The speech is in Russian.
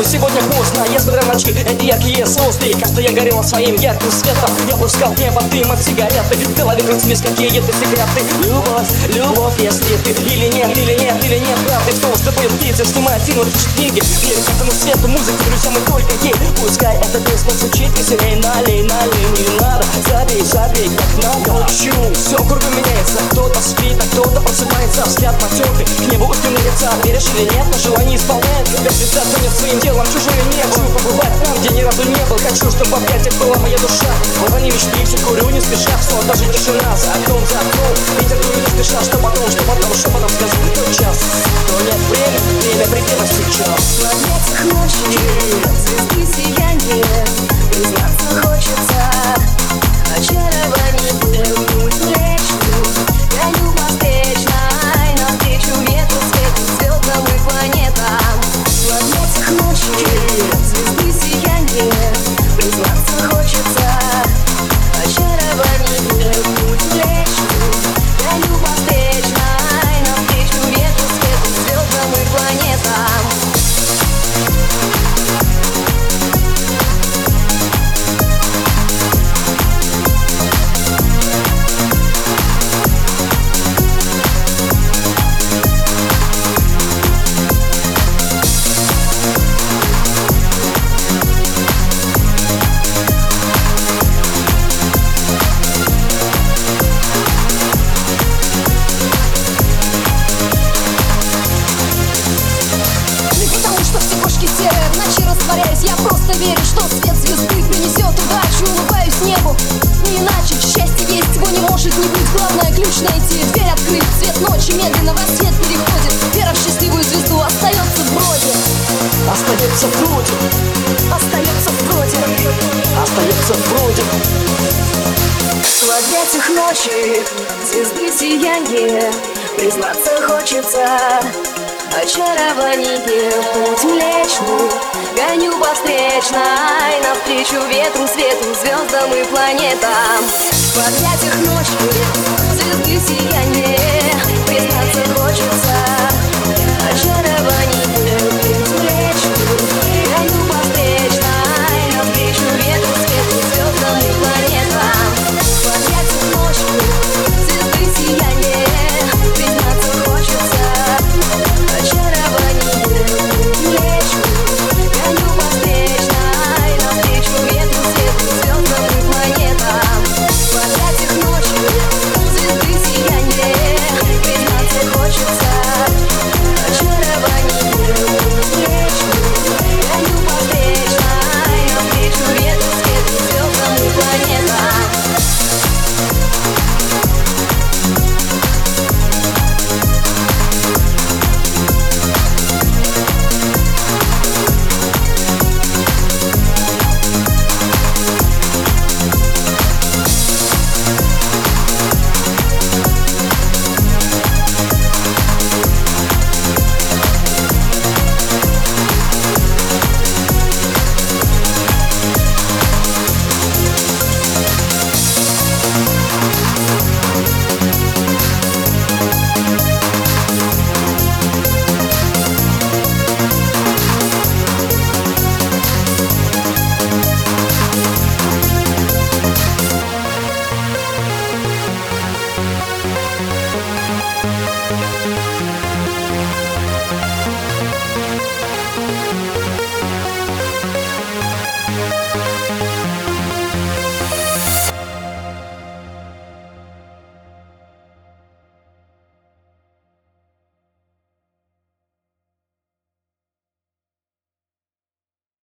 домой Сегодня поздно, я смотрел на очки Эти яркие сосны Кажется, я горел своим ярким светом. Я пускал в небо дым от сигареты В голове крутились какие-то секреты? Любовь, любовь, если ты Или нет, или нет, или нет Правда, кто с тобой птица Снимает фильмы, пишет книги. Верю этому свету, музыке, друзьям и только ей Пускай эта песня звучит веселей Забей, как надо. Хочу, все кругом меняется. Кто-то спит, а кто-то просыпается. Взгляд потертый, к небу устремляется Веришь или нет, но желание исполняет Как всегда тонет своим делом, чужое не Хочу побывать там, где ни разу не был. Хочу, чтобы опять это была моя душа. Урони мечты, все курю не спеша. Все, даже тишина. За окном, за окном. Ветер не спеша, что потом, что потом, что потом Скажи, тот час, то нет время Время предела сейчас. Этих ночей звезды остается вроде В объятиях ночи звезды сияние Признаться хочется. Очарование, путь млечный Гоню по встречной Навстречу ветру, свету, звездам и планетам. В объятиях ночи